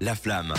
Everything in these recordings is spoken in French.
La flamme.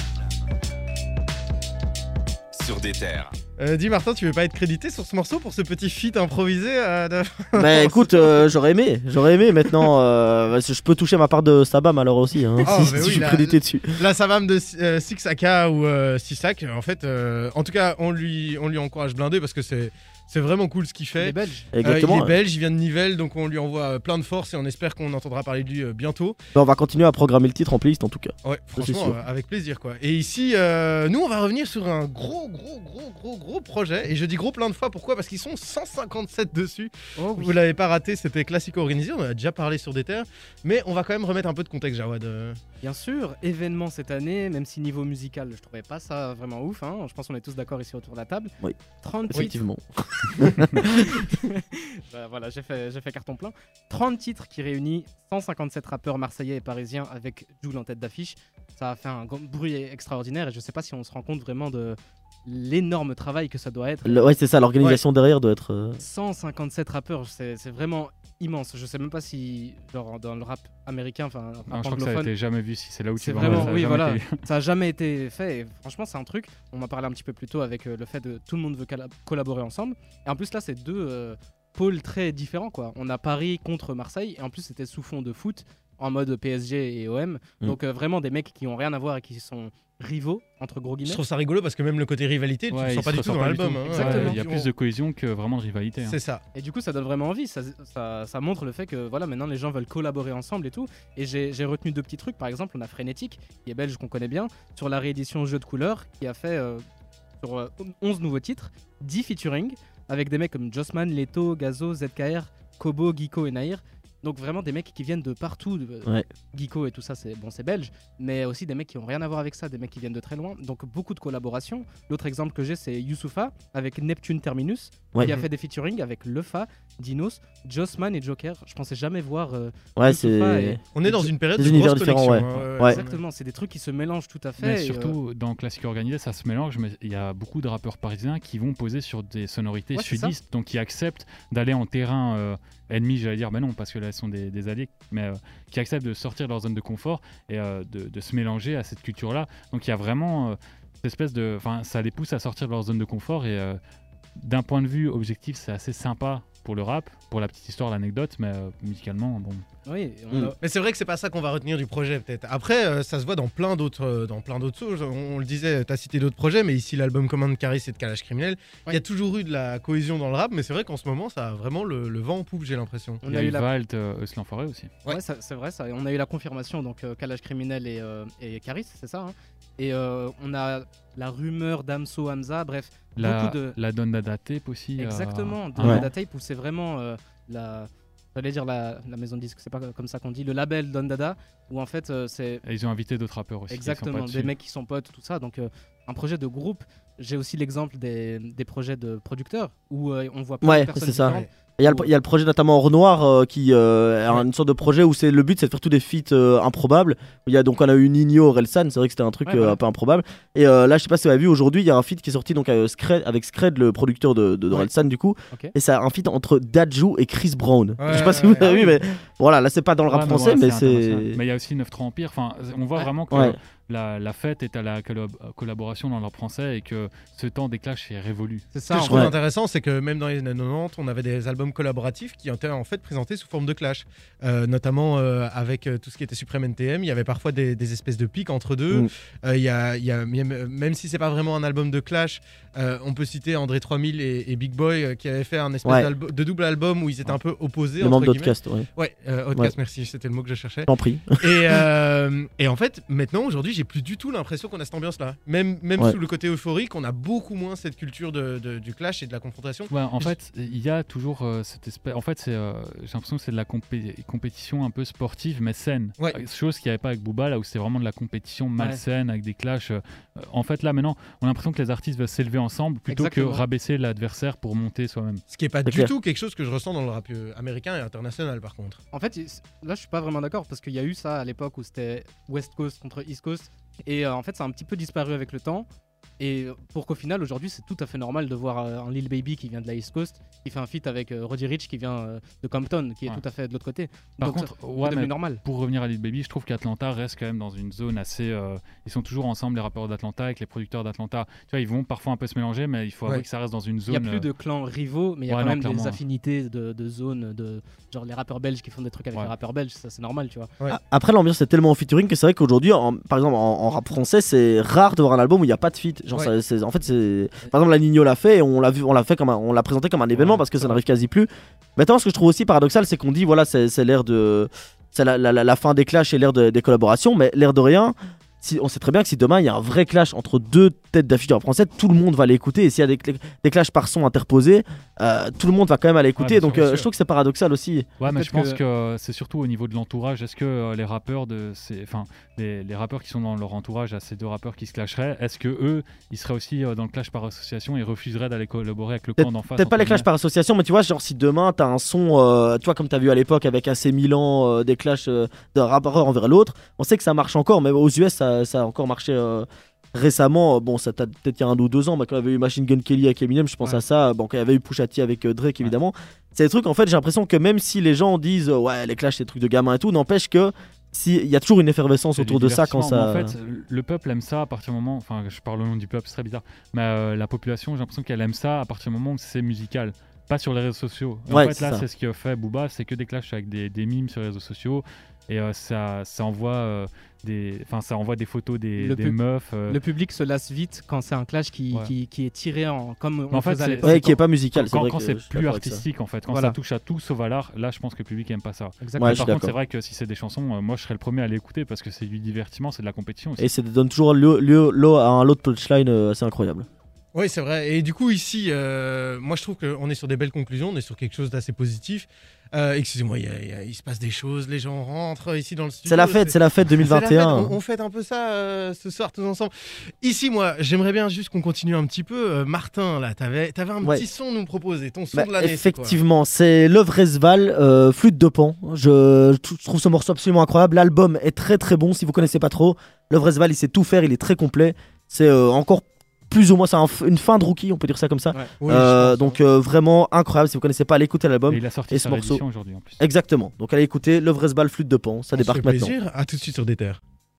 Sur des terres. Euh, dis Martin, tu veux pas être crédité sur ce morceau pour ce petit feat improvisé euh, de- Bah écoute, euh, j'aurais aimé, j'aurais aimé. Maintenant, euh, je peux toucher ma part de Sabam alors aussi, hein, Oh, si, si oui, je suis là- crédité dessus. La savame de euh, Sixaka ou euh, Sisak, en fait, euh, en tout cas, on lui, on lui encourage blindé parce que c'est, c'est vraiment cool ce qu'il fait. Les Belges. Euh, Exactement. il est belge, il vient de Nivelles, donc on lui envoie euh, plein de force et on espère qu'on entendra parler de lui euh, bientôt. Bah, on va continuer à programmer le titre en playlist en tout cas. Ouais, franchement, euh, avec plaisir quoi. Et ici, euh, nous, on va revenir sur un gros, gros, gros, gros, gros projet. Et je dis gros plein de fois, pourquoi? Parce qu'ils sont 157 dessus. Oh oui. Vous l'avez pas raté, c'était classico organisé, on en a déjà parlé sur des terres. Mais on va quand même remettre un peu de contexte, Jawad. euh. Bien sûr, événement cette année, même si niveau musical, je trouvais pas ça vraiment ouf. hein. Je pense qu'on est tous d'accord ici autour de la table. Oui. 30 titres. Bah, voilà, j'ai fait, carton plein. 30 titres qui réunissent 157 rappeurs marseillais et parisiens avec Joule en tête d'affiche. Ça a fait un bruit extraordinaire et je sais pas si on se rend compte vraiment de l'énorme travail que ça doit être. Le- ouais, c'est ça, l'organisation derrière doit être. euh, 157 rappeurs, c'est c'est vraiment immense. Je sais même pas si, genre, dans le rap américain, enfin, rap Non, je crois que ça a été jamais vu si c'est là où tu vas. vraiment, ça a oui, jamais voilà. été- ça a jamais été fait. Et franchement, c'est un truc. On m'a parlé un petit peu plus tôt avec euh, le fait de tout le monde veut colla- collaborer ensemble. Et en plus, là, c'est deux euh, pôles très différents. Quoi. On a Paris contre Marseille. Et en plus, c'était sous fond de foot en mode PSG et OM. Mm. Donc, euh, vraiment des mecs qui ont rien à voir et qui sont rivaux, entre gros Je guillemets. trouve ça rigolo parce que même le côté rivalité, tu Ouais, il sens pas du tout dans l'album. hein. Exactement. Ouais, Il y a plus de cohésion que vraiment de rivalité. hein. C'est ça. Et du coup, ça donne vraiment envie. Ça, ça, ça montre le fait que voilà, maintenant les gens veulent collaborer ensemble et tout. Et j'ai retenu deux petits trucs. Par exemple, on a Frénétique, qui est belge, qu'on connaît bien, sur la réédition Jeu de couleurs, qui a fait euh, sur euh, 11 nouveaux titres, 10 featuring, avec des mecs comme Jossman, Leto, Gazo, ZKR, Kobo, Geeko et Nair. Donc vraiment des mecs qui viennent de partout. de- Ouais. Geeko et tout ça, c'est bon, c'est belge, mais aussi des mecs qui ont rien à voir avec ça, des mecs qui viennent de très loin. Donc beaucoup de collaborations. L'autre exemple que j'ai, c'est Youssoufa avec Neptune Terminus, Ouais. qui a fait des featuring avec Lefa, Dinos, Jossman et Joker. Je pensais jamais voir. euh, Ouais, c'est. On est dans une période de univers grosse différents, connexion, ouais. hein, Ouais. Exactement, c'est des trucs qui se mélangent tout à fait. Mais et, euh, surtout, dans Classique Organisé, ça se mélange, mais il y a beaucoup de rappeurs parisiens qui vont poser sur des sonorités sudistes, donc qui acceptent d'aller en terrain euh, ennemi, j'allais dire, mais non, parce que là, elles sont des, alliés, mais euh, qui acceptent de sortir de leur zone de confort et euh, de, de se mélanger à cette culture-là. Donc il y a vraiment euh, cette espèce de. Enfin, ça les pousse à sortir de leur zone de confort et d'un point de vue objectif, c'est assez sympa pour le rap, pour la petite histoire, l'anecdote, mais euh, musicalement, bon. oui, on Mm. Mais c'est vrai que c'est pas ça qu'on va retenir du projet peut-être. Après, euh, ça se voit dans plein d'autres, euh, dans plein d'autres choses. On, on le disait, t'as cité d'autres projets, mais ici l'album Commande Caris et de Calage Criminel, il y a toujours eu de la cohésion dans le rap, mais c'est vrai qu'en ce moment, ça a vraiment le, le vent en poupe, j'ai l'impression. on il y a a eu eu la Valt, euh, aussi. Ouais. C'est vrai, ça. On a eu la confirmation, donc euh, Kalash Criminel et, euh, et Caris, c'est ça. hein? Et euh, on a la rumeur d'Amso Hamza, bref, La, beaucoup de. la Donne Dada Tape aussi. euh, Exactement, de un Ouais. Tape où c'est vraiment euh, la. J'allais dire la, la maison de disque, c'est pas comme ça qu'on dit, le label Don Dada, où en fait euh, c'est Et ils ont invité d'autres rappeurs aussi. exactement des mecs qui sont potes, tout ça. Donc euh, un projet de groupe. J'ai aussi l'exemple des, des projets de producteurs où euh, on voit plein Ouais, de personnes c'est ça. différentes. Il y, a le, il y a le projet notamment en Renoir euh, qui euh, est une sorte de projet où c'est le but c'est de faire tous des feats euh, improbables. Il y a donc on a eu Nino, Relsan, c'est vrai que c'était un truc Ouais, euh, un peu improbable. Et euh, là je sais pas si vous avez vu aujourd'hui il y a un feat qui est sorti donc avec Scred, avec Scred le producteur de, de, de Ouais. Relsan du coup. Et c'est un feat entre Dadju et Chris Brown. Ouais, je sais pas si vous avez ouais. vu mais voilà là c'est pas dans le rap français mais c'est Mais il y a aussi 9-3 Empire. Enfin, on voit Ouais. vraiment que Ouais. la, la fête est à la collab- collaboration dans le rap français et que ce temps des clashs est révolu. C'est Ce que je trouve Ouais. intéressant, c'est que même dans les années 90, on avait des albums collaboratifs qui étaient en fait présentés sous forme de clash. Euh, notamment euh, avec euh, tout ce qui était Supreme NTM, il y avait parfois des, des espèces de pics entre deux. Mm. Euh, il y a, il y a- même, si c'est pas vraiment un album de clash, euh, on peut citer André 3000 et, et Big Boy euh, qui avaient fait un espèce Ouais. de double album où ils étaient un peu opposés. le membre d'Outcast. Ouais. Ouais, euh, Outcast, merci, c'était le mot que je cherchais. T'en prie. Et, euh, et en fait, maintenant, aujourd'hui, j'ai plus du tout l'impression qu'on a cette ambiance-là. Même, même Ouais. sous le côté euphorique, on a beaucoup moins cette culture de, de- du clash et de la confrontation. Ouais, en fait, il y a toujours euh, cette espèce. En fait, c'est, euh, j'ai l'impression que c'est de la compé- compétition un peu sportive, mais saine. Ouais. Euh, Chose qu'il n'y avait pas avec Booba, là où c'était vraiment de la compétition malsaine avec des clashs. euh, en fait, là maintenant, on a l'impression que les artistes veulent s'élever ensemble plutôt Exactement. que rabaisser l'adversaire pour monter soi-même. Ce qui est pas C'est du clair. tout quelque chose que je ressens dans le rap américain et international, par contre. En fait, là, je suis pas vraiment d'accord parce qu'il y a eu ça à l'époque où c'était West Coast contre East Coast. Et euh, en fait, ça a un petit peu disparu avec le temps. Et pour qu'au final, aujourd'hui, c'est tout à fait normal de voir euh, un Lil Baby qui vient de la East Coast, qui fait un feat avec euh, Roddy Rich qui vient euh, de Compton, qui est Ouais. tout à fait de l'autre côté. Par Donc, contre, ça- ouais, mais normal. pour revenir à Lil Baby, je trouve qu'Atlanta reste quand même dans une zone assez. euh, ils sont toujours ensemble, les rappeurs d'Atlanta, avec les producteurs d'Atlanta. Tu vois, ils vont parfois un peu se mélanger, mais il faut avouer Ouais. que ça reste dans une Il zone. n'y a plus euh, de clans rivaux, mais il y a ouais, quand non, même des affinités de, de zones, de genre les rappeurs belges qui font des trucs avec Ouais. les rappeurs belges, ça c'est normal, tu vois. Ouais. A- Après, l'ambiance est tellement en featuring que c'est vrai qu'aujourd'hui, par exemple, en, en rap français, c'est rare de voir un album où il n'y a pas de feat. Genre, Ouais. ça- c'est- en fait, c'est. Par exemple, la Nino l'a fait et on l'a vu, on l'a fait comme un- on l'a présenté comme un événement Ouais, parce que ça n'arrive quasi plus. Maintenant, ce que je trouve aussi paradoxal, c'est qu'on dit voilà, c'est l'ère de. C'est la, la- la- la fin des clashs et l'ère de- des collaborations, mais l'ère de rien. Si, on sait très bien que si demain il y a un vrai clash entre deux têtes d'affiche du rap français, tout le monde va l'écouter. Et s'il y a des, cl- des clashs par son interposés, euh, tout le monde va quand même aller écouter. Donc euh, je trouve que c'est paradoxal aussi. Ouais, mais je pense que- que, c'est surtout au niveau de l'entourage. Est-ce que euh, les rappeurs de ces, enfin, les, les rappeurs qui sont dans leur entourage à ces deux rappeurs qui se clasheraient, est-ce que eux, ils seraient aussi euh, dans le clash par association et refuseraient d'aller collaborer avec le camp d'en face Peut-être pas les clashs par association, mais tu vois, genre si demain t'as un son, euh, tu vois, comme t'as vu à l'époque avec AC Milan, euh, des clashs euh, d'un rappeur envers l'autre, on sait que ça marche encore, mais aux US ça, ça a encore marché euh, récemment. Bon, ça t'a peut-être il y a un ou deux ans, bah, quand il y avait eu Machine Gun Kelly avec Eminem, je pense Ouais. à ça. Bon, quand il y avait eu Pusha T avec euh, Drake, évidemment. C'est des trucs, en fait, j'ai l'impression que même si les gens disent euh, ouais, les clashs c'est des trucs de gamins et tout, n'empêche que si il y a toujours une effervescence autour de ça quand ça. En fait, le peuple aime ça à partir du moment. Enfin, je parle au nom du peuple, c'est très bizarre. Mais euh, la population, j'ai l'impression qu'elle aime ça à partir du moment où c'est musical. Pas sur les réseaux sociaux. Et Ouais, en fait, c'est là, c'est ce que fait Booba c'est que des clashs avec des, des mimes sur les réseaux sociaux. Et euh, ça, ça envoie euh, des, enfin, ça envoie des photos des, Le des pub- meufs. euh, Le public se lasse vite quand c'est un clash qui, Ouais. qui, qui est tiré en comme on en fait, faisait à c'est- l'époque. Ouais, qui est pas musical, c'est quand, c'est plus artistique en fait, quand Voilà. ça touche à tout sauf à l'art, là je pense que le public aime pas ça. Exactement. Ouais, par contre, c'est vrai que si c'est des chansons, euh, moi je serais le premier à l'écouter parce que c'est du divertissement, c'est de la compétition aussi. Et ça donne toujours lieu, lieu- lieu à un lot de punchline assez incroyable. Oui, c'est vrai. Et du coup, ici, euh, moi, je trouve qu'on est sur des belles conclusions, on est sur quelque chose d'assez positif. Euh, Excusez-moi, il se passe des choses, les gens rentrent ici dans le studio. C'est la fête, c'est la fête C'est la fête, 2021. On, on fête un peu ça euh, ce soir tous ensemble. Ici, moi, j'aimerais bien juste qu'on continue un petit peu. Euh, Martin, là, t'avais avais un Ouais. petit son à nous proposer, ton son Bah, de l'année. effectivement, c'est l'œuvre Esval, euh, Flûte de Pan. Je, je trouve ce morceau absolument incroyable. L'album est très très bon. Si vous connaissez pas trop, l'œuvre Esval, il sait tout faire. Il est très complet. C'est encore plus ou moins c'est un une fin de rookie, on peut dire ça comme ça. Ouais. Oui, Euh, donc euh, vraiment incroyable. Si vous connaissez pas, allez écouter l'album. Et il a sorti et ce morceau- aujourd'hui en plus. Exactement. Donc allez écouter l'œuvre Esval, Flûte de Pan. Ça On se débarque maintenant. plaisir. À tout de suite sur des terres.